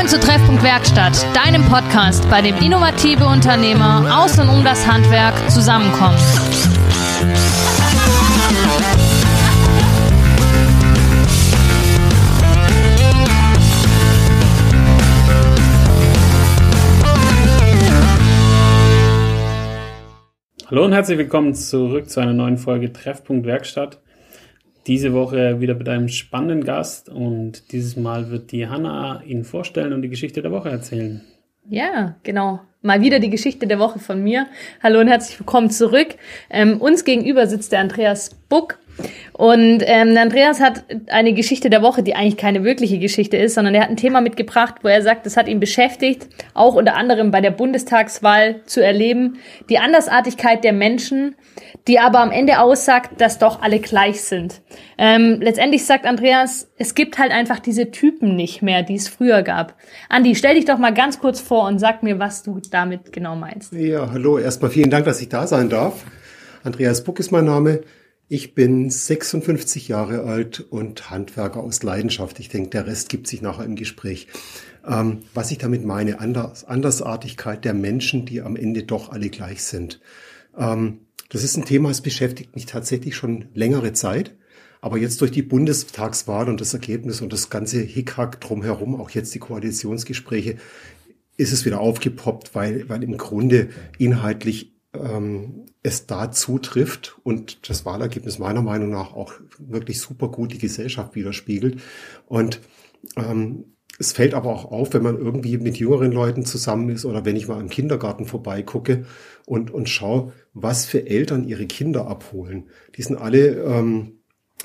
Willkommen zu Treffpunkt Werkstatt, deinem Podcast, bei dem innovative Unternehmer aus und um das Handwerk zusammenkommen. Hallo und herzlich willkommen zurück zu einer neuen Folge Treffpunkt Werkstatt. Diese Woche wieder mit einem spannenden Gast und dieses Mal wird die Hanna Ihnen vorstellen und die Geschichte der Woche erzählen. Ja, genau. Mal wieder die Geschichte der Woche von mir. Hallo und herzlich willkommen zurück. Ähm, uns gegenüber sitzt der Andreas Buck. Und ähm, Andreas hat eine Geschichte der Woche, die eigentlich keine wirkliche Geschichte ist, sondern er hat ein Thema mitgebracht, wo er sagt, das hat ihn beschäftigt, auch unter anderem bei der Bundestagswahl zu erleben, die Andersartigkeit der Menschen, die aber am Ende aussagt, dass doch alle gleich sind. Ähm, letztendlich sagt Andreas, es gibt halt einfach diese Typen nicht mehr, die es früher gab. Andi, stell dich doch mal ganz kurz vor und sag mir, was du damit genau meinst. Ja, hallo, erstmal vielen Dank, dass ich da sein darf. Andreas Buck ist mein Name. Ich bin 56 Jahre alt und Handwerker aus Leidenschaft. Ich denke, der Rest gibt sich nachher im Gespräch. Ähm, was ich damit meine, Anders, Andersartigkeit der Menschen, die am Ende doch alle gleich sind. Ähm, das ist ein Thema, das beschäftigt mich tatsächlich schon längere Zeit. Aber jetzt durch die Bundestagswahl und das Ergebnis und das ganze Hickhack drumherum, auch jetzt die Koalitionsgespräche, ist es wieder aufgepoppt, weil, weil im Grunde inhaltlich ähm, es da zutrifft und das Wahlergebnis meiner Meinung nach auch wirklich super gut die Gesellschaft widerspiegelt. Und ähm, es fällt aber auch auf, wenn man irgendwie mit jüngeren Leuten zusammen ist oder wenn ich mal im Kindergarten vorbeigucke und, und schaue, was für Eltern ihre Kinder abholen. Die sind alle ähm,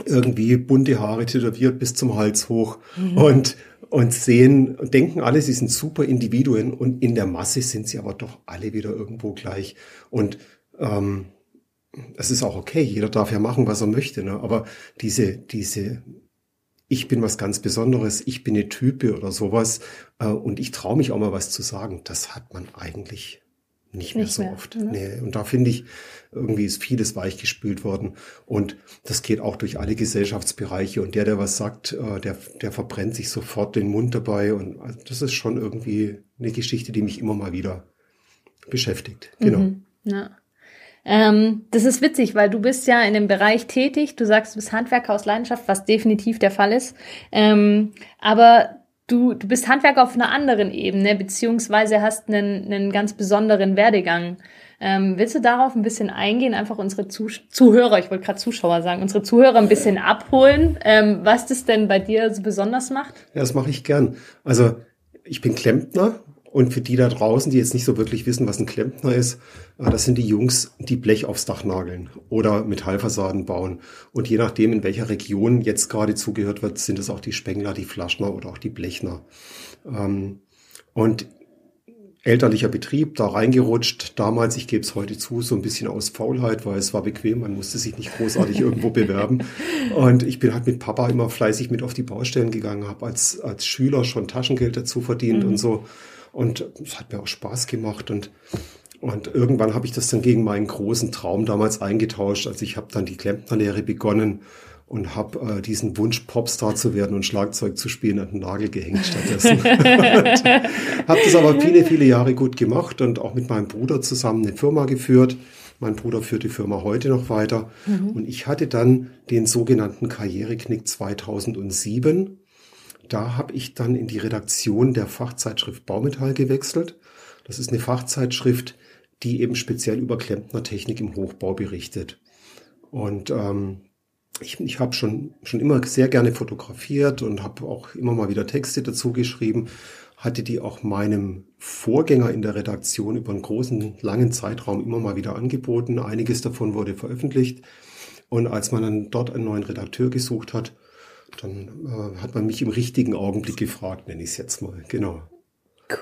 irgendwie bunte Haare tätowiert bis zum Hals hoch mhm. und und sehen und denken alle, sie sind super Individuen und in der Masse sind sie aber doch alle wieder irgendwo gleich. Und ähm, das ist auch okay, jeder darf ja machen, was er möchte. Ne? Aber diese, diese, ich bin was ganz Besonderes, ich bin eine Type oder sowas äh, und ich traue mich auch mal was zu sagen, das hat man eigentlich nicht mehr nicht so mehr, oft. Ne? Nee. Und da finde ich, irgendwie ist vieles weichgespült worden. Und das geht auch durch alle Gesellschaftsbereiche. Und der, der was sagt, äh, der, der verbrennt sich sofort den Mund dabei. Und also das ist schon irgendwie eine Geschichte, die mich immer mal wieder beschäftigt. Genau. Mhm. Ja. Ähm, das ist witzig, weil du bist ja in dem Bereich tätig. Du sagst, du bist Handwerker aus Leidenschaft, was definitiv der Fall ist. Ähm, aber du, du bist Handwerker auf einer anderen Ebene, beziehungsweise hast einen, einen ganz besonderen Werdegang. Ähm, willst du darauf ein bisschen eingehen, einfach unsere Zuh Zuhörer, ich wollte gerade Zuschauer sagen, unsere Zuhörer ein bisschen abholen, ähm, was das denn bei dir so besonders macht? Ja, das mache ich gern. Also ich bin Klempner und für die da draußen, die jetzt nicht so wirklich wissen, was ein Klempner ist, äh, das sind die Jungs, die Blech aufs Dach nageln oder Metallfassaden bauen. Und je nachdem, in welcher Region jetzt gerade zugehört wird, sind es auch die Spengler, die Flaschner oder auch die Blechner. Ähm, und elterlicher Betrieb, da reingerutscht. Damals, ich gebe es heute zu, so ein bisschen aus Faulheit, weil es war bequem, man musste sich nicht großartig irgendwo bewerben. Und ich bin halt mit Papa immer fleißig mit auf die Baustellen gegangen, habe als, als Schüler schon Taschengeld dazu verdient mhm. und so. Und es hat mir auch Spaß gemacht und und irgendwann habe ich das dann gegen meinen großen Traum damals eingetauscht. Also ich habe dann die Klempnerlehre begonnen und habe äh, diesen Wunsch, Popstar zu werden und Schlagzeug zu spielen, an den Nagel gehängt stattdessen. habe das aber viele, viele Jahre gut gemacht und auch mit meinem Bruder zusammen eine Firma geführt. Mein Bruder führt die Firma heute noch weiter. Mhm. Und ich hatte dann den sogenannten Karriereknick 2007 da habe ich dann in die Redaktion der Fachzeitschrift Baumetall gewechselt. Das ist eine Fachzeitschrift, die eben speziell über Klempnertechnik im Hochbau berichtet. Und ähm, ich, ich habe schon, schon immer sehr gerne fotografiert und habe auch immer mal wieder Texte dazu geschrieben, hatte die auch meinem Vorgänger in der Redaktion über einen großen, langen Zeitraum immer mal wieder angeboten. Einiges davon wurde veröffentlicht. Und als man dann dort einen neuen Redakteur gesucht hat, dann äh, hat man mich im richtigen Augenblick gefragt, nenne ich es jetzt mal. Genau.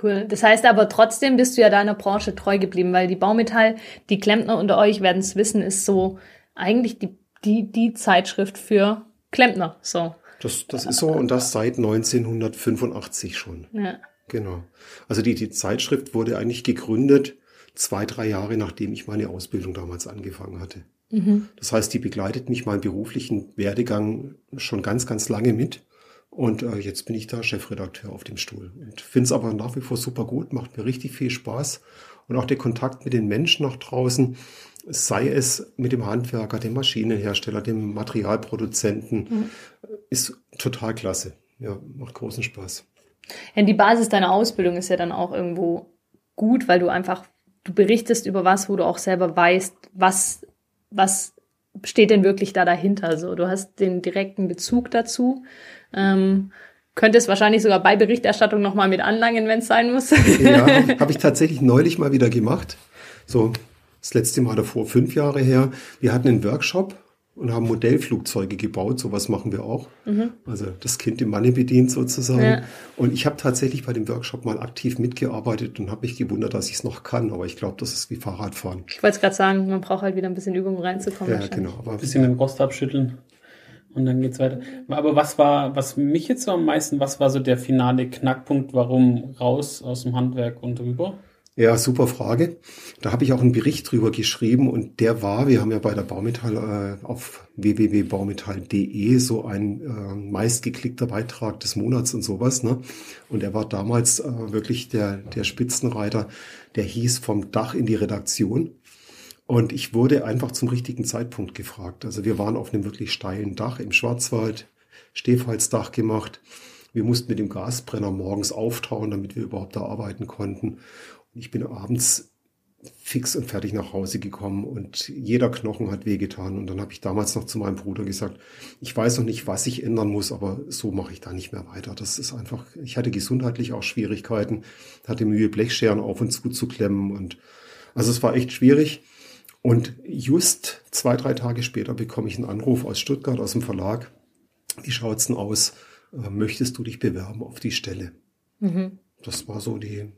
Cool. Das heißt aber trotzdem bist du ja deiner Branche treu geblieben, weil die Baumetall, die Klempner unter euch werden es wissen, ist so eigentlich die, die, die Zeitschrift für Klempner. So. Das, das ist so und das seit 1985 schon. Ja. Genau. Also die, die Zeitschrift wurde eigentlich gegründet zwei, drei Jahre nachdem ich meine Ausbildung damals angefangen hatte. Mhm. Das heißt, die begleitet mich meinen beruflichen Werdegang schon ganz, ganz lange mit. Und äh, jetzt bin ich da Chefredakteur auf dem Stuhl. Und finde es aber nach wie vor super gut, macht mir richtig viel Spaß. Und auch der Kontakt mit den Menschen nach draußen, sei es mit dem Handwerker, dem Maschinenhersteller, dem Materialproduzenten, mhm. ist total klasse. Ja, macht großen Spaß. Ja, die Basis deiner Ausbildung ist ja dann auch irgendwo gut, weil du einfach, du berichtest über was, wo du auch selber weißt, was, was steht denn wirklich da dahinter. So, du hast den direkten Bezug dazu. Ähm, könntest wahrscheinlich sogar bei Berichterstattung nochmal mit anlangen, wenn es sein muss. Ja, habe ich tatsächlich neulich mal wieder gemacht. So, das letzte Mal davor, fünf Jahre her. Wir hatten einen Workshop und haben Modellflugzeuge gebaut. Sowas machen wir auch. Mhm. Also das Kind im Manne bedient sozusagen. Ja. Und ich habe tatsächlich bei dem Workshop mal aktiv mitgearbeitet und habe mich gewundert, dass ich es noch kann. Aber ich glaube, das ist wie Fahrradfahren. Ich wollte es gerade sagen, man braucht halt wieder ein bisschen Übung reinzukommen. Ja, genau. Aber ein bisschen den Rost abschütteln. Und dann geht's weiter. Aber was war, was mich jetzt so am meisten, was war so der finale Knackpunkt, warum raus aus dem Handwerk und rüber? Ja, super Frage. Da habe ich auch einen Bericht drüber geschrieben und der war, wir haben ja bei der Baumetall äh, auf www.baumetall.de so ein äh, meistgeklickter Beitrag des Monats und sowas. Ne? Und er war damals äh, wirklich der, der Spitzenreiter, der hieß vom Dach in die Redaktion. Und ich wurde einfach zum richtigen Zeitpunkt gefragt. Also wir waren auf einem wirklich steilen Dach im Schwarzwald, Stehfalzdach gemacht. Wir mussten mit dem Gasbrenner morgens auftauen, damit wir überhaupt da arbeiten konnten. Ich bin abends fix und fertig nach Hause gekommen und jeder Knochen hat wehgetan. Und dann habe ich damals noch zu meinem Bruder gesagt, ich weiß noch nicht, was ich ändern muss, aber so mache ich da nicht mehr weiter. Das ist einfach, ich hatte gesundheitlich auch Schwierigkeiten, hatte Mühe, Blechscheren auf und zu zu klemmen und also es war echt schwierig. Und just zwei, drei Tage später bekomme ich einen Anruf aus Stuttgart, aus dem Verlag. Wie schaut's denn aus? Äh, möchtest du dich bewerben auf die Stelle? Mhm. Das war so die,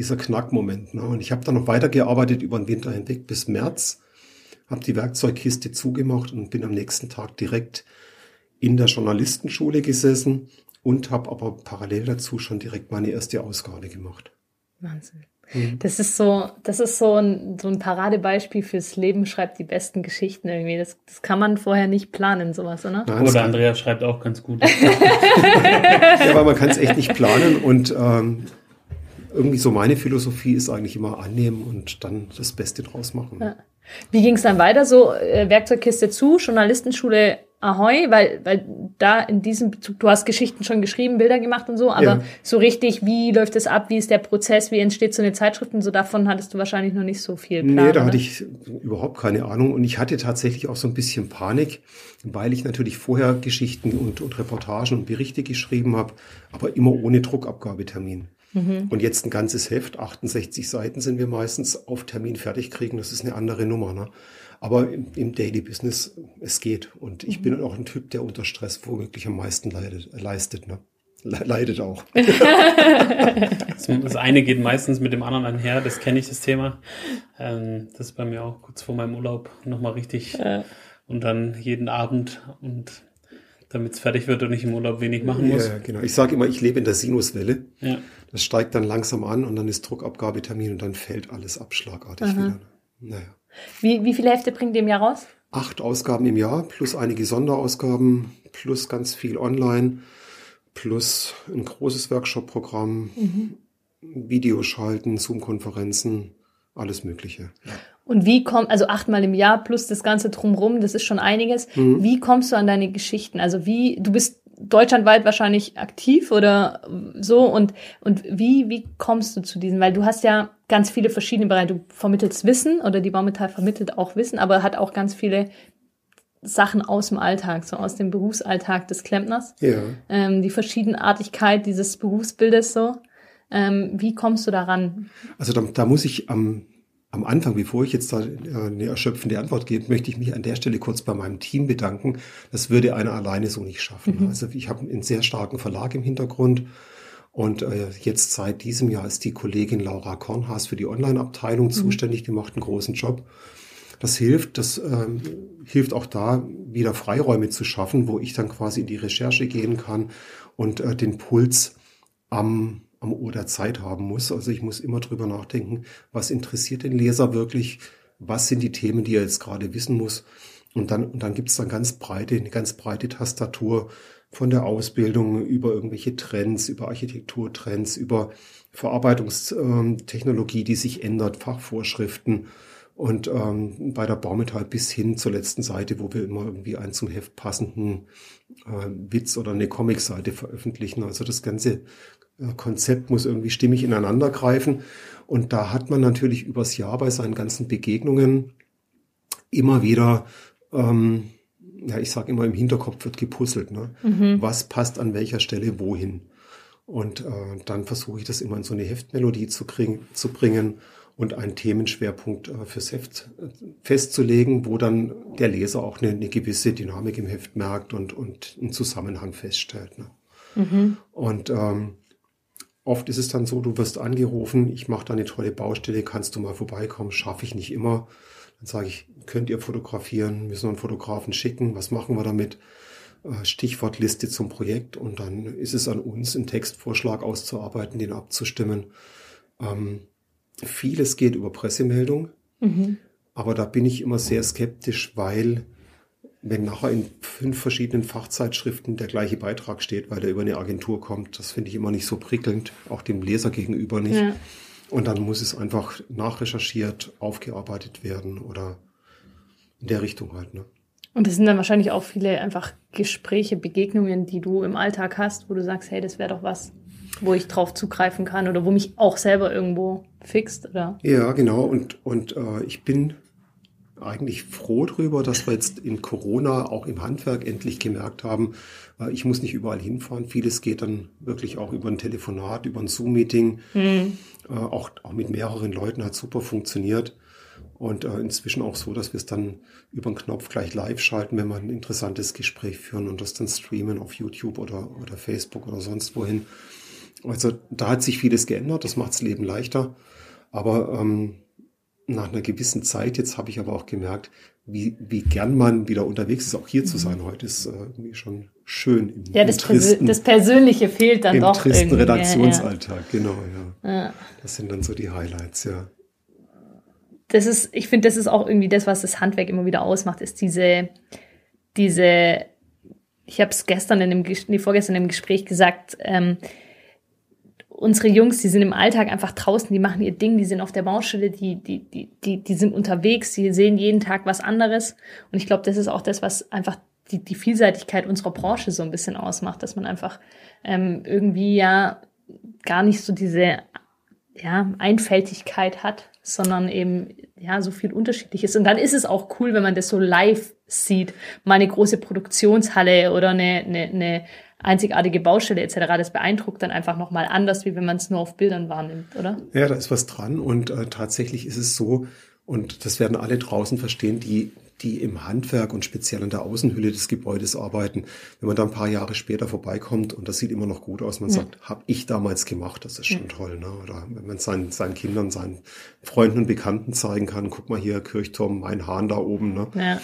dieser Knackmoment. Ne? Und ich habe dann noch weitergearbeitet über den Winter hinweg bis März, habe die Werkzeugkiste zugemacht und bin am nächsten Tag direkt in der Journalistenschule gesessen und habe aber parallel dazu schon direkt meine erste Ausgabe gemacht. Wahnsinn. Mhm. Das ist so, das ist so ein, so ein Paradebeispiel fürs Leben schreibt die besten Geschichten irgendwie. Das, das kann man vorher nicht planen, sowas, oder? Nein, oder Andrea schreibt auch ganz gut. ja, aber man kann es echt nicht planen und ähm, irgendwie so meine Philosophie ist eigentlich immer annehmen und dann das Beste draus machen. Ja. Wie ging es dann weiter? So äh, Werkzeugkiste zu, Journalistenschule Ahoi, weil, weil da in diesem Bezug, du hast Geschichten schon geschrieben, Bilder gemacht und so, aber ja. so richtig, wie läuft es ab, wie ist der Prozess, wie entsteht so eine Zeitschrift und so, davon hattest du wahrscheinlich noch nicht so viel Plan, Nee, da hatte ich überhaupt keine Ahnung und ich hatte tatsächlich auch so ein bisschen Panik, weil ich natürlich vorher Geschichten und, und Reportagen und Berichte geschrieben habe, aber immer ohne Druckabgabetermin. Mhm. Und jetzt ein ganzes Heft, 68 Seiten sind wir meistens auf Termin fertig kriegen, das ist eine andere Nummer. Ne? Aber im, im Daily Business, es geht. Und ich mhm. bin auch ein Typ, der unter Stress womöglich am meisten leidet, leistet. Ne? leidet auch. das eine geht meistens mit dem anderen einher, das kenne ich, das Thema. Ähm, das ist bei mir auch kurz vor meinem Urlaub nochmal richtig. Und dann jeden Abend und damit es fertig wird und ich im Urlaub wenig machen muss. Ja, genau. Ich sage immer, ich lebe in der Sinuswelle. Ja. Das steigt dann langsam an und dann ist Druckabgabetermin und dann fällt alles abschlagartig Aha. wieder. Naja. Wie, wie viele Hefte bringt ihr im Jahr raus? Acht Ausgaben im Jahr, plus einige Sonderausgaben, plus ganz viel online, plus ein großes Workshop-Programm, mhm. Videoschalten, Zoom-Konferenzen, alles Mögliche. Und wie kommt, also achtmal im Jahr plus das Ganze drumrum, das ist schon einiges. Mhm. Wie kommst du an deine Geschichten? Also wie, du bist deutschlandweit wahrscheinlich aktiv oder so und, und wie, wie kommst du zu diesen? Weil du hast ja ganz viele verschiedene Bereiche. Du vermittelst Wissen oder die Baumetall vermittelt auch Wissen, aber hat auch ganz viele Sachen aus dem Alltag, so aus dem Berufsalltag des Klempners. Ja. Ähm, die Verschiedenartigkeit dieses Berufsbildes so. Ähm, wie kommst du daran? Also da, da muss ich am am Anfang, bevor ich jetzt da äh, eine erschöpfende Antwort gebe, möchte ich mich an der Stelle kurz bei meinem Team bedanken. Das würde einer alleine so nicht schaffen. Mhm. Also ich habe einen sehr starken Verlag im Hintergrund. Und äh, jetzt seit diesem Jahr ist die Kollegin Laura Kornhaas für die Online-Abteilung mhm. zuständig. Die macht einen großen Job. Das hilft, das ähm, hilft auch da, wieder Freiräume zu schaffen, wo ich dann quasi in die Recherche gehen kann und äh, den Puls am am Ohr der Zeit haben muss. Also ich muss immer drüber nachdenken, was interessiert den Leser wirklich, was sind die Themen, die er jetzt gerade wissen muss. Und dann, und dann gibt's dann ganz breite, eine ganz breite Tastatur von der Ausbildung über irgendwelche Trends, über Architekturtrends, über Verarbeitungstechnologie, die sich ändert, Fachvorschriften und ähm, bei der Baumetall bis hin zur letzten Seite, wo wir immer irgendwie einen zum Heft passenden äh, Witz oder eine Comicseite veröffentlichen. Also das ganze Konzept muss irgendwie stimmig ineinander greifen. Und da hat man natürlich übers Jahr bei seinen ganzen Begegnungen immer wieder ähm, ja, ich sage immer, im Hinterkopf wird gepuzzelt. Ne? Mhm. Was passt an welcher Stelle wohin? Und äh, dann versuche ich das immer in so eine Heftmelodie zu, kriegen, zu bringen und einen Themenschwerpunkt äh, fürs Heft äh, festzulegen, wo dann der Leser auch eine, eine, gewisse Dynamik im Heft merkt und, und einen Zusammenhang feststellt. Ne? Mhm. Und ähm, oft ist es dann so, du wirst angerufen, ich mache da eine tolle Baustelle, kannst du mal vorbeikommen, schaffe ich nicht immer. Dann sage ich, könnt ihr fotografieren, müssen wir einen Fotografen schicken, was machen wir damit? Äh, Stichwortliste zum Projekt und dann ist es an uns, einen Textvorschlag auszuarbeiten, den abzustimmen. Ähm, vieles geht über Pressemeldung, mhm. aber da bin ich immer sehr skeptisch, weil wenn nachher in fünf verschiedenen Fachzeitschriften der gleiche Beitrag steht, weil der über eine Agentur kommt, das finde ich immer nicht so prickelnd, auch dem Leser gegenüber nicht. Ja. Und dann muss es einfach nachrecherchiert, aufgearbeitet werden oder in der Richtung halt. Ne? Und das sind dann wahrscheinlich auch viele einfach Gespräche, Begegnungen, die du im Alltag hast, wo du sagst, hey, das wäre doch was, wo ich drauf zugreifen kann oder wo mich auch selber irgendwo fixt, oder? Ja, genau. Und, und äh, ich bin eigentlich froh drüber, dass wir jetzt in Corona auch im Handwerk endlich gemerkt haben, äh, ich muss nicht überall hinfahren. Vieles geht dann wirklich auch über ein Telefonat, über ein Zoom-Meeting. Mhm. Äh, auch, auch mit mehreren Leuten hat super funktioniert. Und äh, inzwischen auch so, dass wir es dann über den Knopf gleich live schalten, wenn wir ein interessantes Gespräch führen und das dann streamen auf YouTube oder, oder Facebook oder sonst wohin. Also da hat sich vieles geändert, das macht das Leben leichter. Aber ähm, nach einer gewissen Zeit, jetzt habe ich aber auch gemerkt, wie, wie gern man wieder unterwegs ist, auch hier zu mhm. sein. Heute ist äh, irgendwie schon schön. Im, ja, das, im tristen, das Persönliche fehlt dann im doch. Im tristen Redaktionsalltag, ja, ja. genau, ja. ja. Das sind dann so die Highlights, ja. Das ist, ich finde, das ist auch irgendwie das, was das Handwerk immer wieder ausmacht, ist diese, diese, ich habe es gestern in dem, nee, vorgestern im Gespräch gesagt, ähm, unsere Jungs, die sind im Alltag einfach draußen, die machen ihr Ding, die sind auf der Baustelle, die, die, die, die, die sind unterwegs, die sehen jeden Tag was anderes. Und ich glaube, das ist auch das, was einfach die, die Vielseitigkeit unserer Branche so ein bisschen ausmacht, dass man einfach ähm, irgendwie ja gar nicht so diese ja, Einfältigkeit hat, sondern eben ja so viel unterschiedliches. Und dann ist es auch cool, wenn man das so live sieht, mal eine große Produktionshalle oder eine, eine, eine einzigartige Baustelle etc. Das beeindruckt dann einfach nochmal anders, wie wenn man es nur auf Bildern wahrnimmt, oder? Ja, da ist was dran und äh, tatsächlich ist es so, und das werden alle draußen verstehen, die die im Handwerk und speziell an der Außenhülle des Gebäudes arbeiten, wenn man da ein paar Jahre später vorbeikommt und das sieht immer noch gut aus, man ja. sagt, habe ich damals gemacht, das ist schon ja. toll. Ne? Oder wenn man seinen, seinen Kindern, seinen Freunden und Bekannten zeigen kann, guck mal hier, Kirchturm, mein Hahn da oben. Ne? Ja.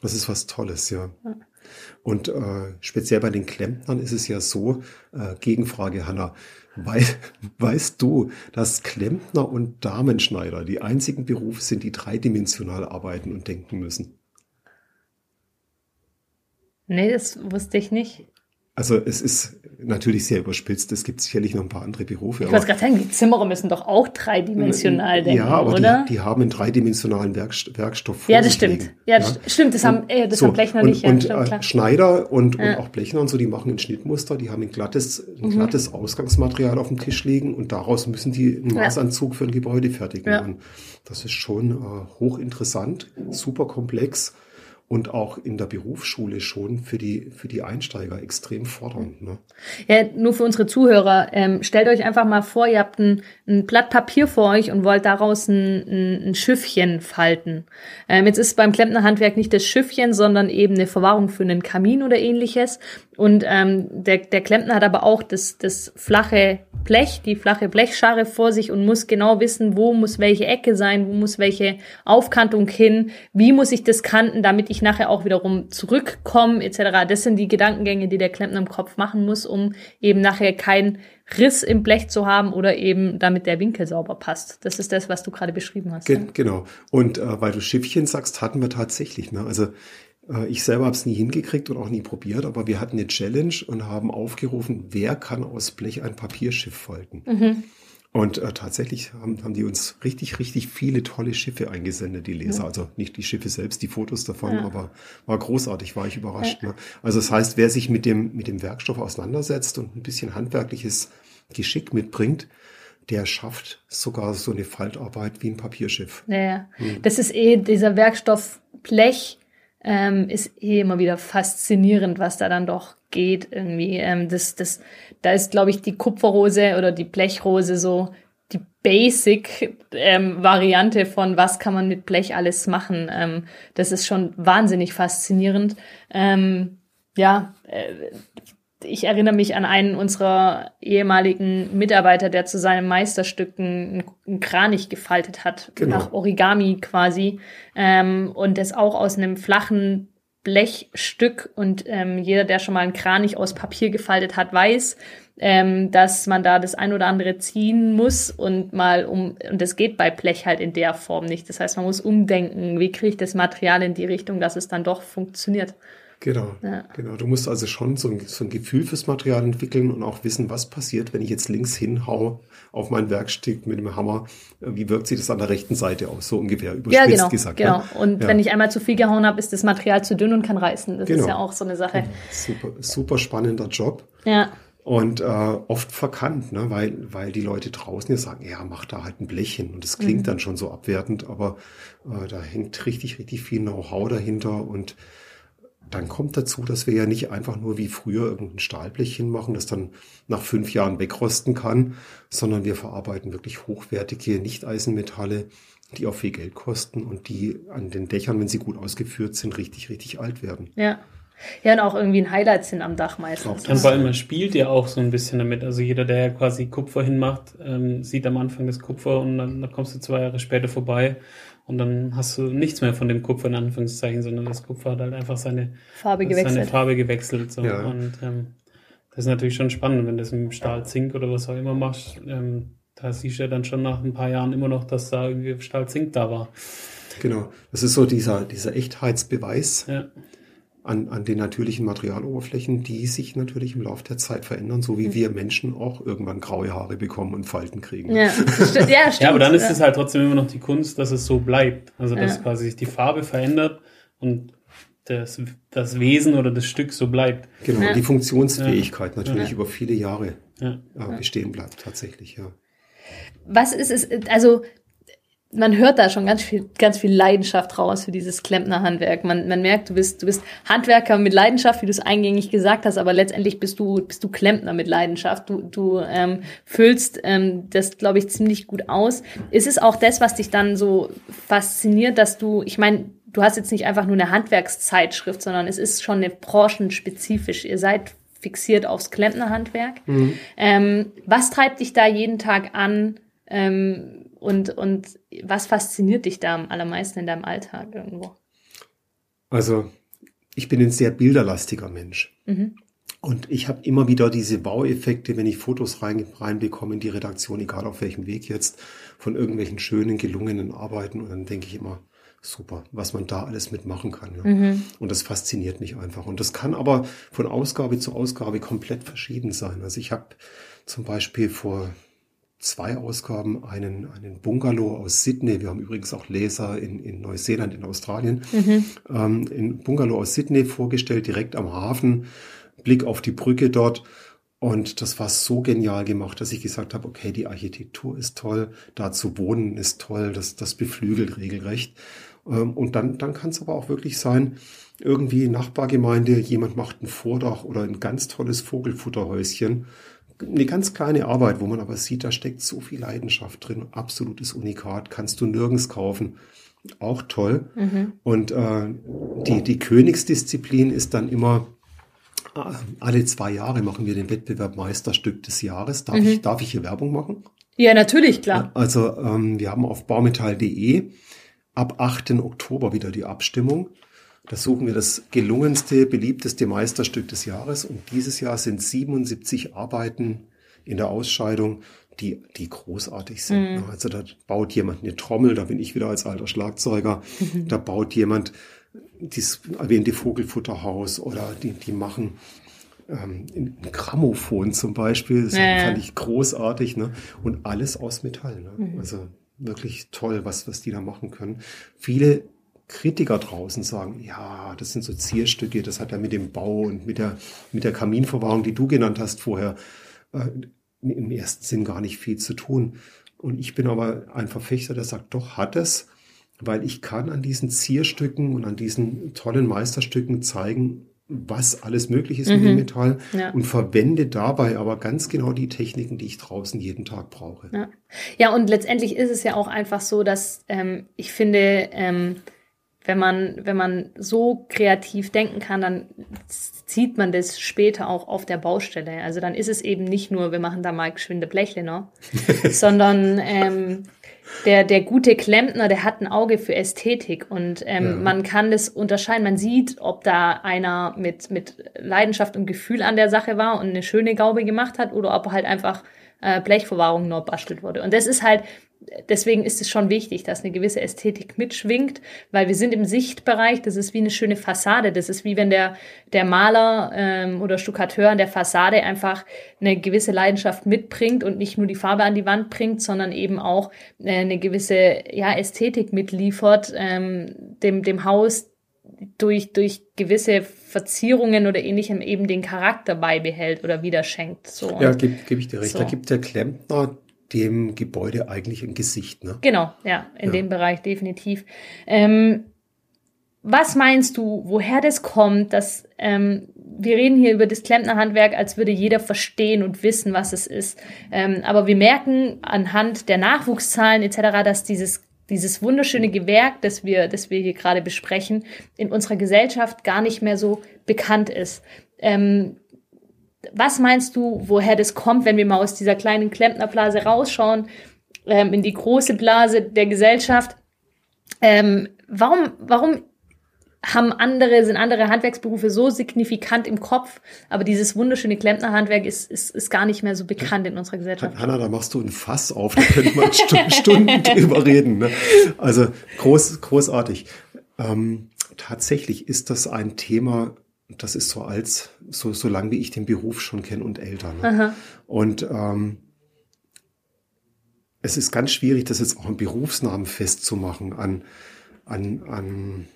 Das ist was Tolles, ja. ja. Und äh, speziell bei den Klempnern ist es ja so, äh, Gegenfrage, Hanna, wei weißt du, dass Klempner und Damenschneider die einzigen Berufe sind, die dreidimensional arbeiten und denken müssen? Nee, das wusste ich nicht. Also es ist natürlich sehr überspitzt. Es gibt sicherlich noch ein paar andere Berufe. Ich wollte gerade sagen, die Zimmerer müssen doch auch dreidimensional denken, ja, aber oder? Die, die haben einen dreidimensionalen Werkst Werkstoff vor Ja, das stimmt. Ja, das ja? stimmt. Das haben, äh, das so, haben Blechner und, nicht. Ja, und stimmt, äh, Schneider und, ja. und auch Blechner und so, die machen ein Schnittmuster. Die haben ein glattes, ein mhm. glattes Ausgangsmaterial auf dem Tisch liegen und daraus müssen die einen Maßanzug für ein Gebäude fertigen. Das ist schon äh, hochinteressant, super komplex und auch in der Berufsschule schon für die, für die Einsteiger extrem fordernd. Ne? Ja, nur für unsere Zuhörer. Ähm, stellt euch einfach mal vor, ihr habt ein, ein Blatt Papier vor euch und wollt daraus ein, ein, ein Schiffchen falten. Ähm, jetzt ist beim Klempnerhandwerk nicht das Schiffchen, sondern eben eine Verwahrung für einen Kamin oder ähnliches. Und ähm, der, der Klempner hat aber auch das, das flache Blech, die flache Blechschare vor sich und muss genau wissen, wo muss welche Ecke sein, wo muss welche Aufkantung hin, wie muss ich das kanten, damit ich nachher auch wiederum zurückkomme, etc. Das sind die Gedankengänge, die der Klempner im Kopf machen muss, um eben nachher kein Riss im Blech zu haben oder eben damit der Winkel sauber passt. Das ist das, was du gerade beschrieben hast. Ge ne? Genau. Und äh, weil du Schiffchen sagst, hatten wir tatsächlich. Ne? Also ich selber habe es nie hingekriegt und auch nie probiert, aber wir hatten eine Challenge und haben aufgerufen, wer kann aus Blech ein Papierschiff falten. Mhm. Und äh, tatsächlich haben, haben die uns richtig, richtig viele tolle Schiffe eingesendet, die Leser. Ja. Also nicht die Schiffe selbst, die Fotos davon, ja. aber war großartig, war ich überrascht. Ja. Ne? Also das heißt, wer sich mit dem, mit dem Werkstoff auseinandersetzt und ein bisschen handwerkliches Geschick mitbringt, der schafft sogar so eine Faltarbeit wie ein Papierschiff. Ja, hm. das ist eh dieser Werkstoff Blech ähm, ist eh immer wieder faszinierend, was da dann doch geht irgendwie. Ähm, das, das, da ist, glaube ich, die Kupferrose oder die Blechrose so die Basic-Variante ähm, von was kann man mit Blech alles machen. Ähm, das ist schon wahnsinnig faszinierend. Ähm, ja, äh, ich erinnere mich an einen unserer ehemaligen Mitarbeiter, der zu seinem Meisterstück einen, einen Kranich gefaltet hat, genau. nach Origami quasi, ähm, und das auch aus einem flachen Blechstück. Und ähm, jeder, der schon mal einen Kranich aus Papier gefaltet hat, weiß, ähm, dass man da das ein oder andere ziehen muss und mal um, und das geht bei Blech halt in der Form nicht. Das heißt, man muss umdenken, wie kriege ich das Material in die Richtung, dass es dann doch funktioniert. Genau, ja. genau. Du musst also schon so ein, so ein, Gefühl fürs Material entwickeln und auch wissen, was passiert, wenn ich jetzt links hinhau auf mein Werkstück mit dem Hammer. Wie wirkt sich das an der rechten Seite aus? So ungefähr überspitzt ja, genau, gesagt. Genau. Ja. Und ja. wenn ich einmal zu viel gehauen habe, ist das Material zu dünn und kann reißen. Das genau. ist ja auch so eine Sache. Super, super spannender Job. Ja. Und äh, oft verkannt, ne? weil, weil die Leute draußen ja sagen, ja, mach da halt ein Blech hin. Und das klingt mhm. dann schon so abwertend, aber äh, da hängt richtig, richtig viel Know-how dahinter und dann kommt dazu, dass wir ja nicht einfach nur wie früher irgendein Stahlblech hinmachen, das dann nach fünf Jahren wegrosten kann, sondern wir verarbeiten wirklich hochwertige Nicht-Eisenmetalle, die auch viel Geld kosten und die an den Dächern, wenn sie gut ausgeführt sind, richtig, richtig alt werden. Ja. Ja, und auch irgendwie ein Highlight sind am Dach meistens. Und vor allem, man spielt ja auch so ein bisschen damit. Also jeder, der ja quasi Kupfer hinmacht, ähm, sieht am Anfang das Kupfer und dann, dann kommst du zwei Jahre später vorbei und dann hast du nichts mehr von dem Kupfer in Anführungszeichen, sondern das Kupfer hat halt einfach seine Farbe gewechselt. Seine Farbe gewechselt so. ja. Und ähm, das ist natürlich schon spannend, wenn du das mit Stahl, Zink oder was auch immer machst. Ähm, da siehst du ja dann schon nach ein paar Jahren immer noch, dass da irgendwie Stahl, Zink da war. Genau, das ist so dieser, dieser Echtheitsbeweis. Ja an, an den natürlichen Materialoberflächen, die sich natürlich im Laufe der Zeit verändern, so wie mhm. wir Menschen auch irgendwann graue Haare bekommen und Falten kriegen. Ja, stimmt, ja, stimmt, ja aber dann ist ja. es halt trotzdem immer noch die Kunst, dass es so bleibt. Also dass ja. quasi sich die Farbe verändert und das, das Wesen oder das Stück so bleibt. Genau, ja. die Funktionsfähigkeit natürlich über viele Jahre bestehen bleibt tatsächlich, ja. Was ist es, also man hört da schon ganz viel, ganz viel Leidenschaft raus für dieses Klempnerhandwerk. Man, man merkt, du bist, du bist Handwerker mit Leidenschaft, wie du es eingängig gesagt hast, aber letztendlich bist du, bist du Klempner mit Leidenschaft. Du, du ähm, füllst ähm, das, glaube ich, ziemlich gut aus. Ist es auch das, was dich dann so fasziniert, dass du, ich meine, du hast jetzt nicht einfach nur eine Handwerkszeitschrift, sondern es ist schon eine branchenspezifisch. Ihr seid fixiert aufs Klempnerhandwerk. Mhm. Ähm, was treibt dich da jeden Tag an? Ähm, und, und was fasziniert dich da am allermeisten in deinem Alltag irgendwo? Also, ich bin ein sehr bilderlastiger Mensch. Mhm. Und ich habe immer wieder diese Baueffekte, wenn ich Fotos rein, reinbekomme in die Redaktion, egal auf welchem Weg jetzt, von irgendwelchen schönen, gelungenen Arbeiten. Und dann denke ich immer, super, was man da alles mitmachen kann. Ja. Mhm. Und das fasziniert mich einfach. Und das kann aber von Ausgabe zu Ausgabe komplett verschieden sein. Also ich habe zum Beispiel vor zwei Ausgaben einen, einen Bungalow aus Sydney. Wir haben übrigens auch Leser in, in Neuseeland, in Australien. Mhm. Ähm, in Bungalow aus Sydney vorgestellt, direkt am Hafen. Blick auf die Brücke dort. Und das war so genial gemacht, dass ich gesagt habe, okay, die Architektur ist toll, da zu wohnen ist toll, das, das beflügelt regelrecht. Ähm, und dann, dann kann es aber auch wirklich sein, irgendwie Nachbargemeinde, jemand macht ein Vordach oder ein ganz tolles Vogelfutterhäuschen eine ganz kleine Arbeit, wo man aber sieht, da steckt so viel Leidenschaft drin. Absolutes Unikat, kannst du nirgends kaufen. Auch toll. Mhm. Und äh, die, die Königsdisziplin ist dann immer, äh, alle zwei Jahre machen wir den Wettbewerb Meisterstück des Jahres. Darf, mhm. ich, darf ich hier Werbung machen? Ja, natürlich, klar. Also ähm, wir haben auf baumetall.de ab 8. Oktober wieder die Abstimmung. Da suchen wir das gelungenste, beliebteste Meisterstück des Jahres. Und dieses Jahr sind 77 Arbeiten in der Ausscheidung, die, die großartig sind. Mhm. Also da baut jemand eine Trommel, da bin ich wieder als alter Schlagzeuger. Mhm. Da baut jemand dieses erwähnte Vogelfutterhaus oder die, die machen ähm, ein Grammophon zum Beispiel. Das ja, fand ich großartig. Ne? Und alles aus Metall. Ne? Mhm. Also wirklich toll, was, was die da machen können. Viele Kritiker draußen sagen, ja, das sind so Zierstücke, das hat ja mit dem Bau und mit der, mit der Kaminverwahrung, die du genannt hast vorher, äh, im ersten Sinn gar nicht viel zu tun. Und ich bin aber ein Verfechter, der sagt, doch hat es, weil ich kann an diesen Zierstücken und an diesen tollen Meisterstücken zeigen, was alles möglich ist mhm. mit dem Metall ja. und verwende dabei aber ganz genau die Techniken, die ich draußen jeden Tag brauche. Ja, ja und letztendlich ist es ja auch einfach so, dass ähm, ich finde, ähm, wenn man, wenn man so kreativ denken kann, dann zieht man das später auch auf der Baustelle. Also dann ist es eben nicht nur, wir machen da mal geschwinde Blechle, ne? sondern ähm, der, der gute Klempner, der hat ein Auge für Ästhetik und ähm, ja. man kann das unterscheiden. Man sieht, ob da einer mit, mit Leidenschaft und Gefühl an der Sache war und eine schöne Gaube gemacht hat oder ob halt einfach äh, Blechverwahrung nur bastelt wurde. Und das ist halt, deswegen ist es schon wichtig, dass eine gewisse Ästhetik mitschwingt, weil wir sind im Sichtbereich, das ist wie eine schöne Fassade, das ist wie wenn der, der Maler ähm, oder Stuckateur an der Fassade einfach eine gewisse Leidenschaft mitbringt und nicht nur die Farbe an die Wand bringt, sondern eben auch äh, eine gewisse ja, Ästhetik mitliefert, ähm, dem, dem Haus durch, durch gewisse Verzierungen oder ähnlichem eben den Charakter beibehält oder wieder schenkt. So. Ja, gebe geb ich dir recht. So. Da gibt der Klempner dem Gebäude eigentlich ein Gesicht. Ne? Genau, ja, in ja. dem Bereich definitiv. Ähm, was meinst du, woher das kommt, dass ähm, wir reden hier über das Klempnerhandwerk, als würde jeder verstehen und wissen, was es ist. Ähm, aber wir merken anhand der Nachwuchszahlen etc., dass dieses dieses wunderschöne Gewerk, das wir, das wir hier gerade besprechen, in unserer Gesellschaft gar nicht mehr so bekannt ist. Ähm, was meinst du, woher das kommt, wenn wir mal aus dieser kleinen Klempnerblase rausschauen, ähm, in die große Blase der Gesellschaft? Ähm, warum, warum haben andere, sind andere Handwerksberufe so signifikant im Kopf, aber dieses wunderschöne Klempnerhandwerk ist, ist, ist gar nicht mehr so bekannt in unserer Gesellschaft. Hanna, da machst du ein Fass auf, da könnte man Stunden drüber reden. Ne? Also groß, großartig. Ähm, tatsächlich ist das ein Thema, das ist so als, so, so lang wie ich den Beruf schon kenne und älter. Ne? Und ähm, es ist ganz schwierig, das jetzt auch im Berufsnamen festzumachen an, an, an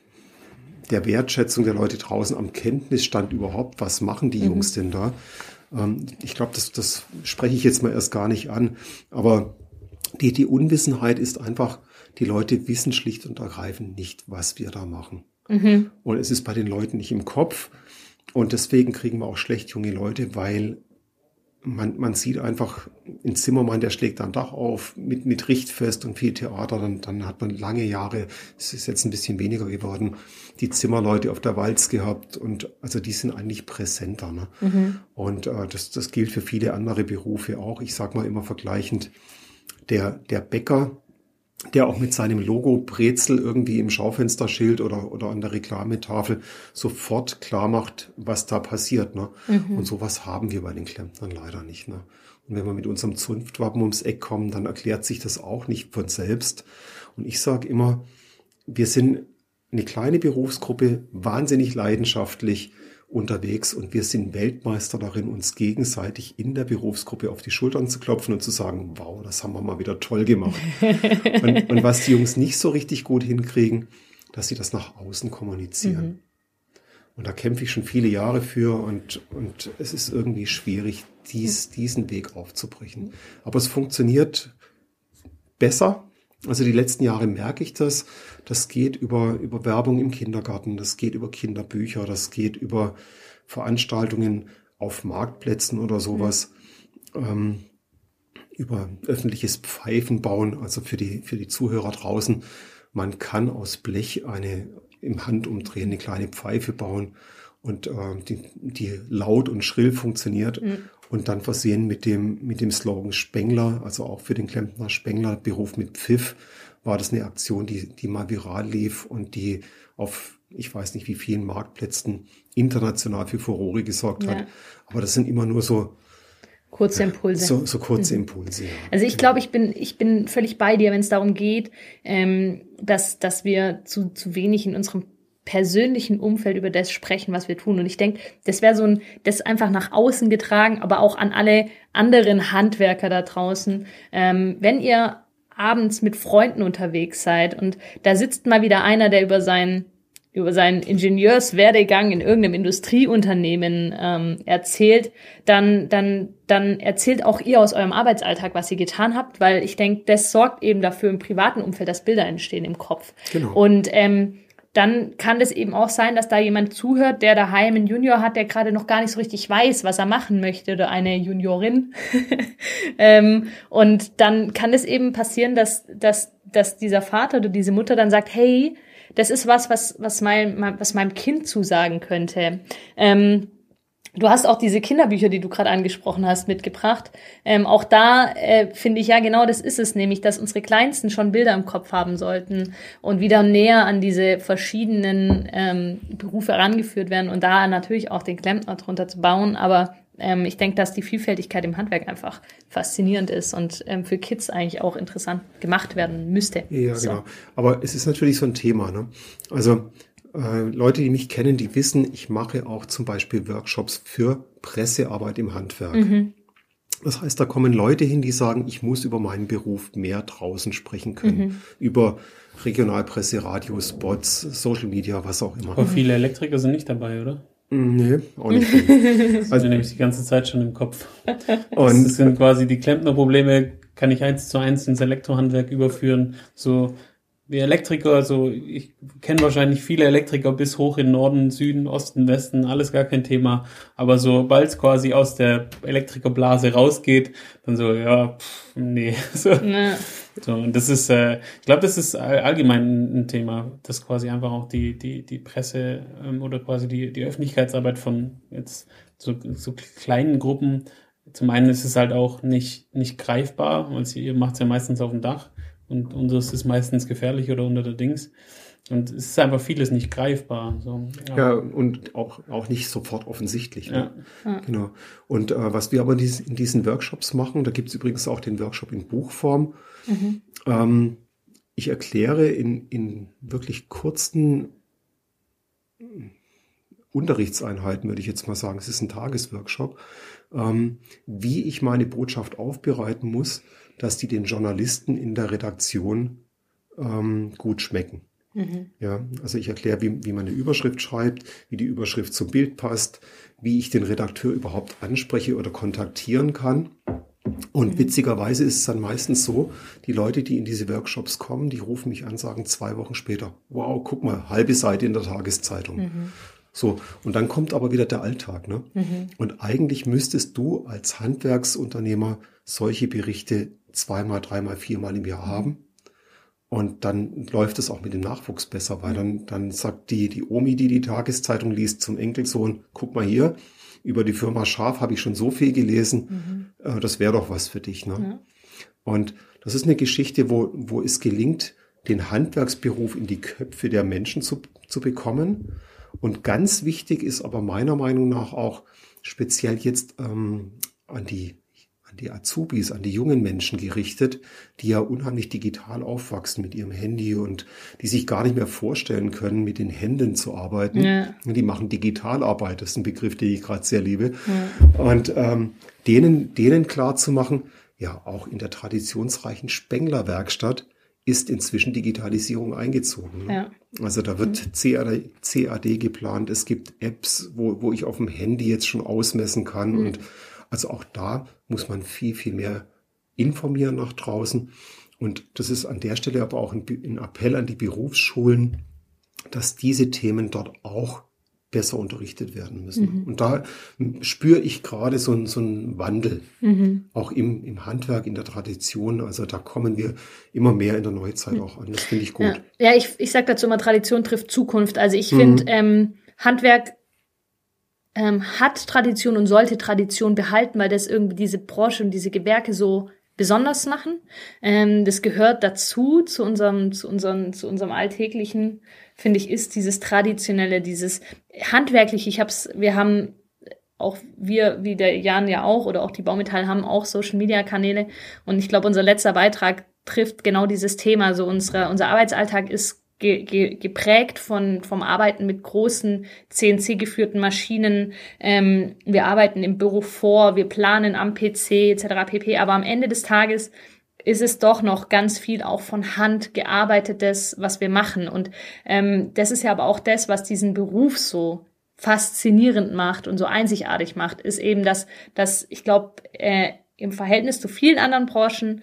der Wertschätzung der Leute draußen, am Kenntnisstand überhaupt, was machen die mhm. Jungs denn da? Ähm, ich glaube, das, das spreche ich jetzt mal erst gar nicht an. Aber die, die Unwissenheit ist einfach, die Leute wissen schlicht und ergreifend nicht, was wir da machen. Mhm. Und es ist bei den Leuten nicht im Kopf. Und deswegen kriegen wir auch schlecht junge Leute, weil man, man sieht einfach, ein Zimmermann, der schlägt dann Dach auf mit, mit Richtfest und viel Theater, dann, dann hat man lange Jahre, es ist jetzt ein bisschen weniger geworden, die Zimmerleute auf der Walz gehabt und also die sind eigentlich präsenter. Ne? Mhm. Und äh, das, das gilt für viele andere Berufe auch. Ich sage mal immer vergleichend, der, der Bäcker, der auch mit seinem Logo Brezel irgendwie im Schaufensterschild oder, oder an der Reklametafel sofort klar macht, was da passiert. Ne? Mhm. Und sowas haben wir bei den Klempnern leider nicht. Ne? Und wenn wir mit unserem Zunftwappen ums Eck kommen, dann erklärt sich das auch nicht von selbst. Und ich sage immer, wir sind eine kleine Berufsgruppe, wahnsinnig leidenschaftlich, unterwegs und wir sind Weltmeister darin, uns gegenseitig in der Berufsgruppe auf die Schultern zu klopfen und zu sagen, wow, das haben wir mal wieder toll gemacht. und, und, was die Jungs nicht so richtig gut hinkriegen, dass sie das nach außen kommunizieren. Mhm. Und da kämpfe ich schon viele Jahre für und, und es ist irgendwie schwierig, dies, diesen Weg aufzubrechen. Aber es funktioniert besser also die letzten Jahre merke ich das. Das geht über, über Werbung im Kindergarten, das geht über Kinderbücher, das geht über Veranstaltungen auf Marktplätzen oder sowas. Mhm. Ähm, über öffentliches Pfeifen bauen, also für die, für die Zuhörer draußen. Man kann aus Blech eine im Handumdrehen eine kleine Pfeife bauen und äh, die, die laut und schrill funktioniert mhm. Und dann versehen mit dem, mit dem Slogan Spengler, also auch für den Klempner Spengler Beruf mit Pfiff, war das eine Aktion, die, die mal viral lief und die auf, ich weiß nicht wie vielen Marktplätzen international für Furore gesorgt ja. hat. Aber das sind immer nur so, Kurze Impulse. So, so kurze mhm. Impulse, ja. Also ich glaube, ich bin, ich bin völlig bei dir, wenn es darum geht, ähm, dass, dass wir zu, zu wenig in unserem persönlichen Umfeld über das sprechen, was wir tun. Und ich denke, das wäre so ein, das einfach nach außen getragen, aber auch an alle anderen Handwerker da draußen. Ähm, wenn ihr abends mit Freunden unterwegs seid und da sitzt mal wieder einer, der über seinen über seinen Ingenieurswerdegang in irgendeinem Industrieunternehmen ähm, erzählt, dann, dann, dann erzählt auch ihr aus eurem Arbeitsalltag, was ihr getan habt, weil ich denke, das sorgt eben dafür im privaten Umfeld, dass Bilder entstehen im Kopf. Genau. Und ähm, dann kann es eben auch sein, dass da jemand zuhört, der daheim einen Junior hat, der gerade noch gar nicht so richtig weiß, was er machen möchte oder eine Juniorin. ähm, und dann kann es eben passieren, dass, dass, dass dieser Vater oder diese Mutter dann sagt, hey, das ist was, was, was, mein, was meinem Kind zusagen könnte. Ähm, Du hast auch diese Kinderbücher, die du gerade angesprochen hast, mitgebracht. Ähm, auch da äh, finde ich ja genau das ist es, nämlich, dass unsere Kleinsten schon Bilder im Kopf haben sollten und wieder näher an diese verschiedenen ähm, Berufe herangeführt werden und da natürlich auch den Klempner drunter zu bauen. Aber ähm, ich denke, dass die Vielfältigkeit im Handwerk einfach faszinierend ist und ähm, für Kids eigentlich auch interessant gemacht werden müsste. Ja, so. genau. Aber es ist natürlich so ein Thema. Ne? Also äh, Leute, die mich kennen, die wissen, ich mache auch zum Beispiel Workshops für Pressearbeit im Handwerk. Mhm. Das heißt, da kommen Leute hin, die sagen, ich muss über meinen Beruf mehr draußen sprechen können. Mhm. Über Regionalpresse, Radio, Spots, Social Media, was auch immer. Aber viele Elektriker sind nicht dabei, oder? Mm, nee, auch nicht. also nämlich die ganze Zeit schon im Kopf. Und das sind quasi die Klempnerprobleme, kann ich eins zu eins ins Elektrohandwerk überführen. So wie Elektriker, also ich kenne wahrscheinlich viele Elektriker bis hoch in Norden, Süden, Osten, Westen, alles gar kein Thema. Aber sobald es quasi aus der Elektrikerblase rausgeht, dann so, ja, pff, nee. So. Ja. so und das ist, äh, ich glaube, das ist allgemein ein Thema, dass quasi einfach auch die, die, die Presse ähm, oder quasi die, die Öffentlichkeitsarbeit von jetzt so, so kleinen Gruppen zum einen ist es halt auch nicht, nicht greifbar, weil ihr macht es ja meistens auf dem Dach und unseres ist meistens gefährlich oder unter der Dings. Und es ist einfach vieles nicht greifbar. So, ja. ja, und auch, auch nicht sofort offensichtlich. Ne? Ja. Genau. Und äh, was wir aber in diesen, in diesen Workshops machen, da gibt es übrigens auch den Workshop in Buchform. Mhm. Ähm, ich erkläre in, in wirklich kurzen Unterrichtseinheiten, würde ich jetzt mal sagen, es ist ein Tagesworkshop, ähm, wie ich meine Botschaft aufbereiten muss, dass die den Journalisten in der Redaktion ähm, gut schmecken. Mhm. Ja, also ich erkläre, wie, wie man eine Überschrift schreibt, wie die Überschrift zum Bild passt, wie ich den Redakteur überhaupt anspreche oder kontaktieren kann. Und mhm. witzigerweise ist es dann meistens so, die Leute, die in diese Workshops kommen, die rufen mich an, sagen zwei Wochen später, wow, guck mal, halbe Seite in der Tageszeitung. Mhm. So, und dann kommt aber wieder der Alltag. Ne? Mhm. Und eigentlich müsstest du als Handwerksunternehmer solche Berichte zweimal, dreimal, viermal im Jahr haben. Und dann läuft es auch mit dem Nachwuchs besser, weil dann, dann sagt die, die Omi, die die Tageszeitung liest, zum Enkelsohn, guck mal hier, über die Firma Schaf habe ich schon so viel gelesen, mhm. äh, das wäre doch was für dich. Ne? Ja. Und das ist eine Geschichte, wo, wo es gelingt, den Handwerksberuf in die Köpfe der Menschen zu, zu bekommen. Und ganz wichtig ist aber meiner Meinung nach auch speziell jetzt ähm, an die an die Azubis, an die jungen Menschen gerichtet, die ja unheimlich digital aufwachsen mit ihrem Handy und die sich gar nicht mehr vorstellen können, mit den Händen zu arbeiten. Ja. Die machen Digitalarbeit, das ist ein Begriff, den ich gerade sehr liebe. Ja. Und ähm, denen, denen klar zu machen, ja, auch in der traditionsreichen Spenglerwerkstatt ist inzwischen Digitalisierung eingezogen. Ne? Ja. Also da wird CAD, CAD geplant, es gibt Apps, wo, wo ich auf dem Handy jetzt schon ausmessen kann mhm. und also auch da muss man viel, viel mehr informieren nach draußen. Und das ist an der Stelle aber auch ein, ein Appell an die Berufsschulen, dass diese Themen dort auch besser unterrichtet werden müssen. Mhm. Und da spüre ich gerade so, einen, so einen Wandel, mhm. auch im, im Handwerk, in der Tradition. Also da kommen wir immer mehr in der Neuzeit mhm. auch an. Das finde ich gut. Ja, ja ich, ich sage dazu immer, Tradition trifft Zukunft. Also ich finde, mhm. ähm, Handwerk ähm, hat Tradition und sollte Tradition behalten, weil das irgendwie diese Branche und diese Gewerke so besonders machen. Ähm, das gehört dazu, zu unserem, zu unserem, zu unserem alltäglichen, finde ich, ist dieses traditionelle, dieses handwerkliche. Ich hab's, wir haben auch wir, wie der Jan ja auch, oder auch die Baumetall haben auch Social Media Kanäle. Und ich glaube, unser letzter Beitrag trifft genau dieses Thema. So unsere, unser Arbeitsalltag ist ge, ge, geprägt von vom Arbeiten mit großen CNC-geführten Maschinen. Ähm, wir arbeiten im Büro vor, wir planen am PC etc. pp. Aber am Ende des Tages ist es doch noch ganz viel auch von Hand gearbeitetes, was wir machen. Und ähm, das ist ja aber auch das, was diesen Beruf so faszinierend macht und so einzigartig macht, ist eben, dass, dass ich glaube, äh, im Verhältnis zu vielen anderen Branchen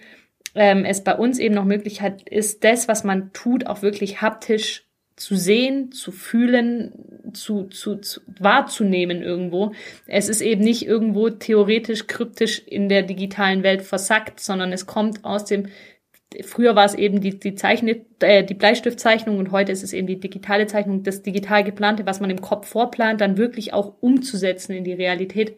ähm, es bei uns eben noch Möglichkeit ist, das, was man tut, auch wirklich haptisch zu sehen, zu fühlen, zu, zu, zu wahrzunehmen irgendwo. Es ist eben nicht irgendwo theoretisch kryptisch in der digitalen Welt versackt, sondern es kommt aus dem Früher war es eben die, die, Zeichne, äh, die Bleistiftzeichnung und heute ist es eben die digitale Zeichnung, das digital geplante, was man im Kopf vorplant, dann wirklich auch umzusetzen in die Realität.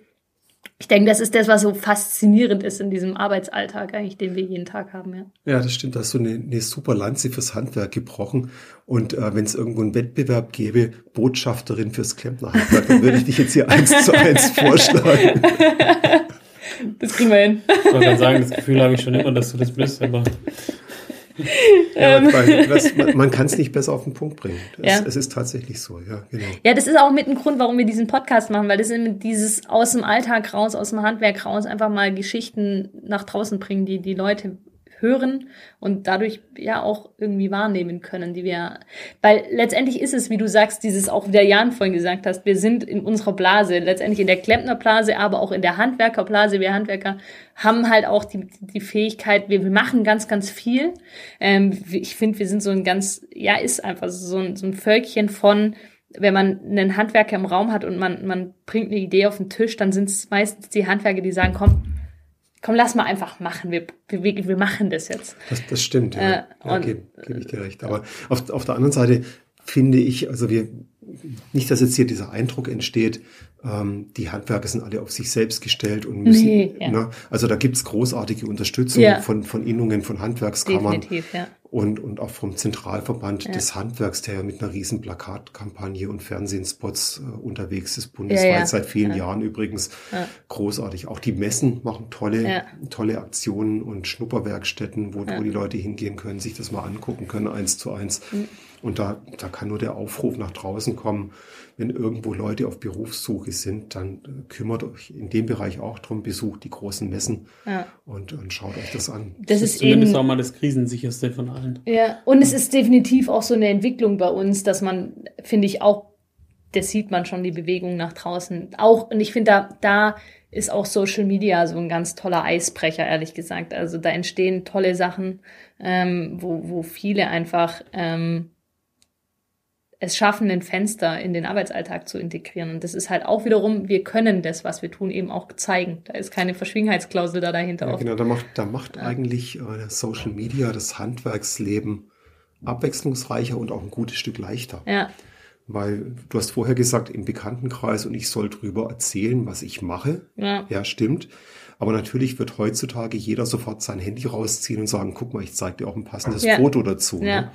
Ich denke, das ist das, was so faszinierend ist in diesem Arbeitsalltag eigentlich, den wir jeden Tag haben. Ja, ja das stimmt. Da hast du eine, eine super Lanze fürs Handwerk gebrochen. Und äh, wenn es irgendwo einen Wettbewerb gäbe, Botschafterin fürs Klempnerhandwerk, dann würde ich dich jetzt hier eins zu eins vorschlagen. Das kriegen wir hin. Ich wollte gerade sagen, das Gefühl habe ich schon immer, dass du das bist, aber. Ja, das, man kann es nicht besser auf den Punkt bringen. Das, ja. Es ist tatsächlich so, ja, genau. Ja, das ist auch mit ein Grund, warum wir diesen Podcast machen, weil das ist dieses aus dem Alltag raus, aus dem Handwerk raus, einfach mal Geschichten nach draußen bringen, die die Leute hören und dadurch ja auch irgendwie wahrnehmen können, die wir, weil letztendlich ist es, wie du sagst, dieses auch der Jan vorhin gesagt hast, wir sind in unserer Blase, letztendlich in der Klempnerblase, aber auch in der Handwerkerblase. Wir Handwerker haben halt auch die, die Fähigkeit, wir, wir machen ganz, ganz viel. Ähm, ich finde, wir sind so ein ganz, ja, ist einfach so ein, so ein Völkchen von, wenn man einen Handwerker im Raum hat und man, man bringt eine Idee auf den Tisch, dann sind es meistens die Handwerker, die sagen, komm, komm, lass mal einfach machen. Wir, wir, wir machen das jetzt. Das, das stimmt, ja. Äh, ja Gebe geb ich dir recht. Aber auf, auf der anderen Seite finde ich, also wir, nicht, dass jetzt hier dieser Eindruck entsteht, ähm, die Handwerker sind alle auf sich selbst gestellt und müssen, nee, ja. ne, also da gibt's großartige Unterstützung ja. von, von Innungen, von Handwerkskammern. Definitiv, ja und, und auch vom Zentralverband ja. des Handwerks, der ja mit einer riesen Plakatkampagne und Fernsehspots äh, unterwegs ist, bundesweit ja, ja. seit vielen Jahren übrigens. Großartig. Auch die Messen machen tolle, tolle Aktionen und Schnupperwerkstätten, wo, wo die Leute hingehen können, sich das mal angucken können, eins zu eins. Mhm. Und da, da kann nur der Aufruf nach draußen kommen, wenn irgendwo Leute auf Berufssuche sind, dann äh, kümmert euch in dem Bereich auch drum, besucht die großen Messen ja. und, und schaut euch das an. Das, das ist, ist zumindest eben, auch mal das krisensicherste von allen. Ja, und es ist definitiv auch so eine Entwicklung bei uns, dass man, finde ich, auch, das sieht man schon, die Bewegung nach draußen. Auch, und ich finde, da, da ist auch Social Media so ein ganz toller Eisbrecher, ehrlich gesagt. Also da entstehen tolle Sachen, ähm, wo, wo viele einfach ähm, es schaffen, ein Fenster in den Arbeitsalltag zu integrieren. Und das ist halt auch wiederum, wir können das, was wir tun, eben auch zeigen. Da ist keine Verschwiegenheitsklausel da dahinter. Ja, genau, da macht, da macht ja. eigentlich äh, Social Media das Handwerksleben abwechslungsreicher und auch ein gutes Stück leichter. Ja. Weil du hast vorher gesagt, im Bekanntenkreis und ich soll drüber erzählen, was ich mache. Ja, ja stimmt. Aber natürlich wird heutzutage jeder sofort sein Handy rausziehen und sagen, guck mal, ich zeige dir auch ein passendes ja. Foto dazu. Ja. Ne?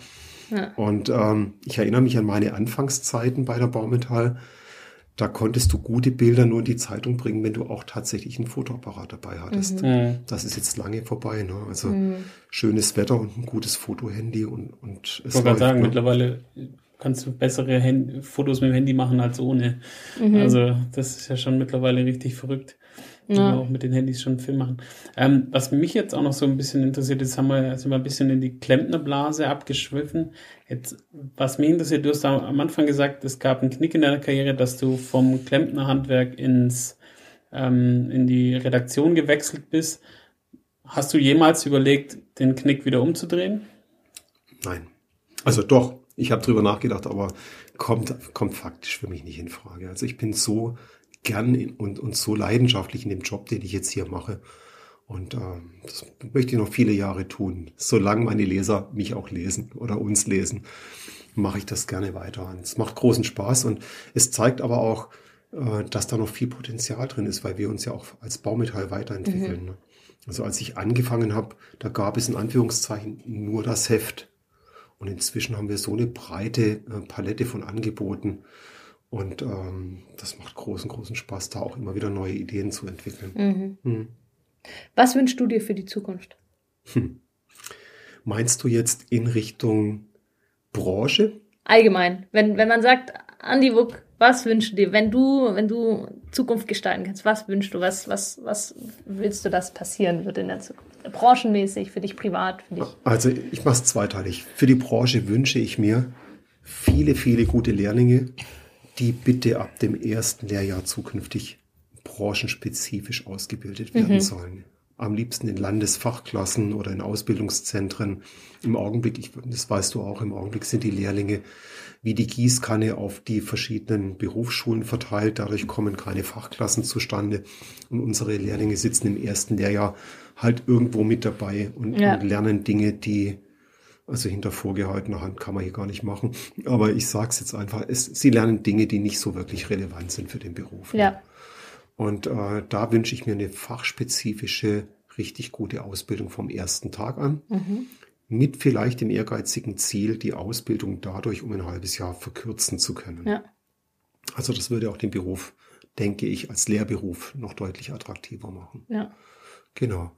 Und ähm, ich erinnere mich an meine Anfangszeiten bei der Baumetall. Da konntest du gute Bilder nur in die Zeitung bringen, wenn du auch tatsächlich einen Fotoapparat dabei hattest. Mhm. Das ist jetzt lange vorbei. Ne? Also mhm. schönes Wetter und ein gutes Fotohandy und, und es Ich wollte gerade sagen, ne? mittlerweile kannst du bessere Hand Fotos mit dem Handy machen als ohne. Mhm. Also das ist ja schon mittlerweile richtig verrückt ja. auch mit den Handys schon Film machen. Ähm, was mich jetzt auch noch so ein bisschen interessiert, ist, haben wir, sind wir ein bisschen in die Klempnerblase abgeschwiffen. Jetzt, was mich interessiert, du hast am Anfang gesagt, es gab einen Knick in deiner Karriere, dass du vom Klempnerhandwerk ins, ähm, in die Redaktion gewechselt bist. Hast du jemals überlegt, den Knick wieder umzudrehen? Nein. Also doch, ich habe drüber nachgedacht, aber kommt, kommt faktisch für mich nicht in Frage. Also ich bin so gern und, und so leidenschaftlich in dem Job, den ich jetzt hier mache. Und äh, das möchte ich noch viele Jahre tun. Solange meine Leser mich auch lesen oder uns lesen, mache ich das gerne weiter. Und es macht großen Spaß und es zeigt aber auch, äh, dass da noch viel Potenzial drin ist, weil wir uns ja auch als Baumetall weiterentwickeln. Mhm. Ne? Also als ich angefangen habe, da gab es in Anführungszeichen nur das Heft. Und inzwischen haben wir so eine breite äh, Palette von Angeboten, und ähm, das macht großen, großen Spaß, da auch immer wieder neue Ideen zu entwickeln. Mhm. Mhm. Was wünschst du dir für die Zukunft? Hm. Meinst du jetzt in Richtung Branche? Allgemein. Wenn, wenn man sagt, Andi Wuck, was wünschst du dir, wenn du, wenn du Zukunft gestalten kannst, was wünschst du, was, was, was willst du, dass passieren wird in der Zukunft? Branchenmäßig, für dich privat, für dich? Also ich mache es zweiteilig. Für die Branche wünsche ich mir viele, viele gute Lehrlinge, die bitte ab dem ersten Lehrjahr zukünftig branchenspezifisch ausgebildet werden mhm. sollen. Am liebsten in Landesfachklassen oder in Ausbildungszentren. Im Augenblick, ich, das weißt du auch, im Augenblick sind die Lehrlinge wie die Gießkanne auf die verschiedenen Berufsschulen verteilt. Dadurch kommen keine Fachklassen zustande. Und unsere Lehrlinge sitzen im ersten Lehrjahr halt irgendwo mit dabei und, ja. und lernen Dinge, die also hinter vorgehaltener Hand kann man hier gar nicht machen. Aber ich sage es jetzt einfach, es, sie lernen Dinge, die nicht so wirklich relevant sind für den Beruf. Ne? Ja. Und äh, da wünsche ich mir eine fachspezifische, richtig gute Ausbildung vom ersten Tag an. Mhm. Mit vielleicht dem ehrgeizigen Ziel, die Ausbildung dadurch um ein halbes Jahr verkürzen zu können. Ja. Also das würde auch den Beruf, denke ich, als Lehrberuf noch deutlich attraktiver machen. Ja. Genau.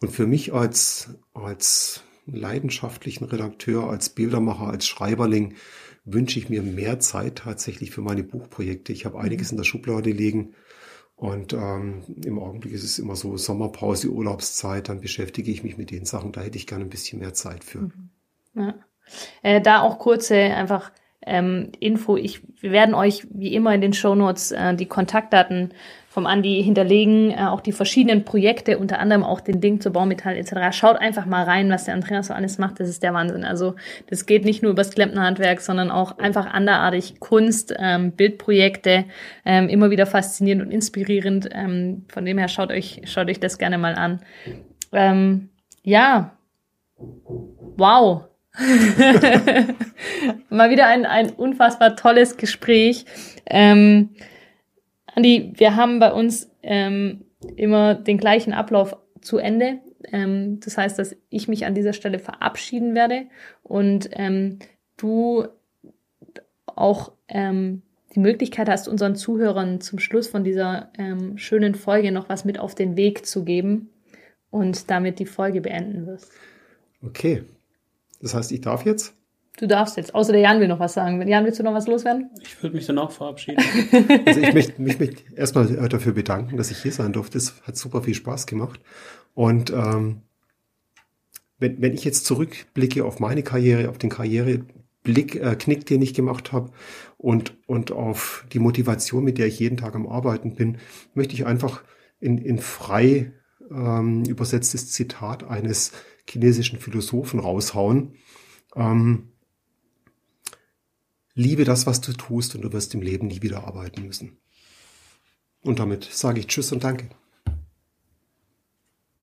Und für mich als, als leidenschaftlichen Redakteur, als Bildermacher, als Schreiberling wünsche ich mir mehr Zeit tatsächlich für meine Buchprojekte. Ich habe einiges in der Schublade liegen und ähm, im Augenblick ist es immer so Sommerpause, Urlaubszeit, dann beschäftige ich mich mit den Sachen. Da hätte ich gerne ein bisschen mehr Zeit für. Mhm. Ja. Äh, da auch kurze einfach ähm, Info. Ich, wir werden euch wie immer in den Shownotes äh, die Kontaktdaten vom Andi hinterlegen, äh, auch die verschiedenen Projekte, unter anderem auch den Ding zur Baumetall etc. Schaut einfach mal rein, was der Andreas so alles macht. Das ist der Wahnsinn. Also das geht nicht nur übers Klempnerhandwerk, sondern auch einfach anderartig Kunst, ähm, Bildprojekte, ähm, immer wieder faszinierend und inspirierend. Ähm, von dem her schaut euch, schaut euch das gerne mal an. Ähm, ja, wow. mal wieder ein, ein unfassbar tolles Gespräch. Ähm, Andi, wir haben bei uns ähm, immer den gleichen Ablauf zu Ende. Ähm, das heißt, dass ich mich an dieser Stelle verabschieden werde und ähm, du auch ähm, die Möglichkeit hast, unseren Zuhörern zum Schluss von dieser ähm, schönen Folge noch was mit auf den Weg zu geben und damit die Folge beenden wirst. Okay. Das heißt, ich darf jetzt? Du darfst jetzt, außer der Jan will noch was sagen. Jan, willst du noch was loswerden? Ich würde mich dann auch verabschieden. also ich möchte mich möchte erstmal äh, dafür bedanken, dass ich hier sein durfte. Es hat super viel Spaß gemacht. Und ähm, wenn, wenn ich jetzt zurückblicke auf meine Karriere, auf den Karriereblick, äh, Knick, den ich gemacht habe und, und auf die Motivation, mit der ich jeden Tag am Arbeiten bin, möchte ich einfach in, in frei ähm, übersetztes Zitat eines chinesischen Philosophen raushauen. Ähm, Liebe das, was du tust und du wirst im Leben nie wieder arbeiten müssen. Und damit sage ich Tschüss und Danke.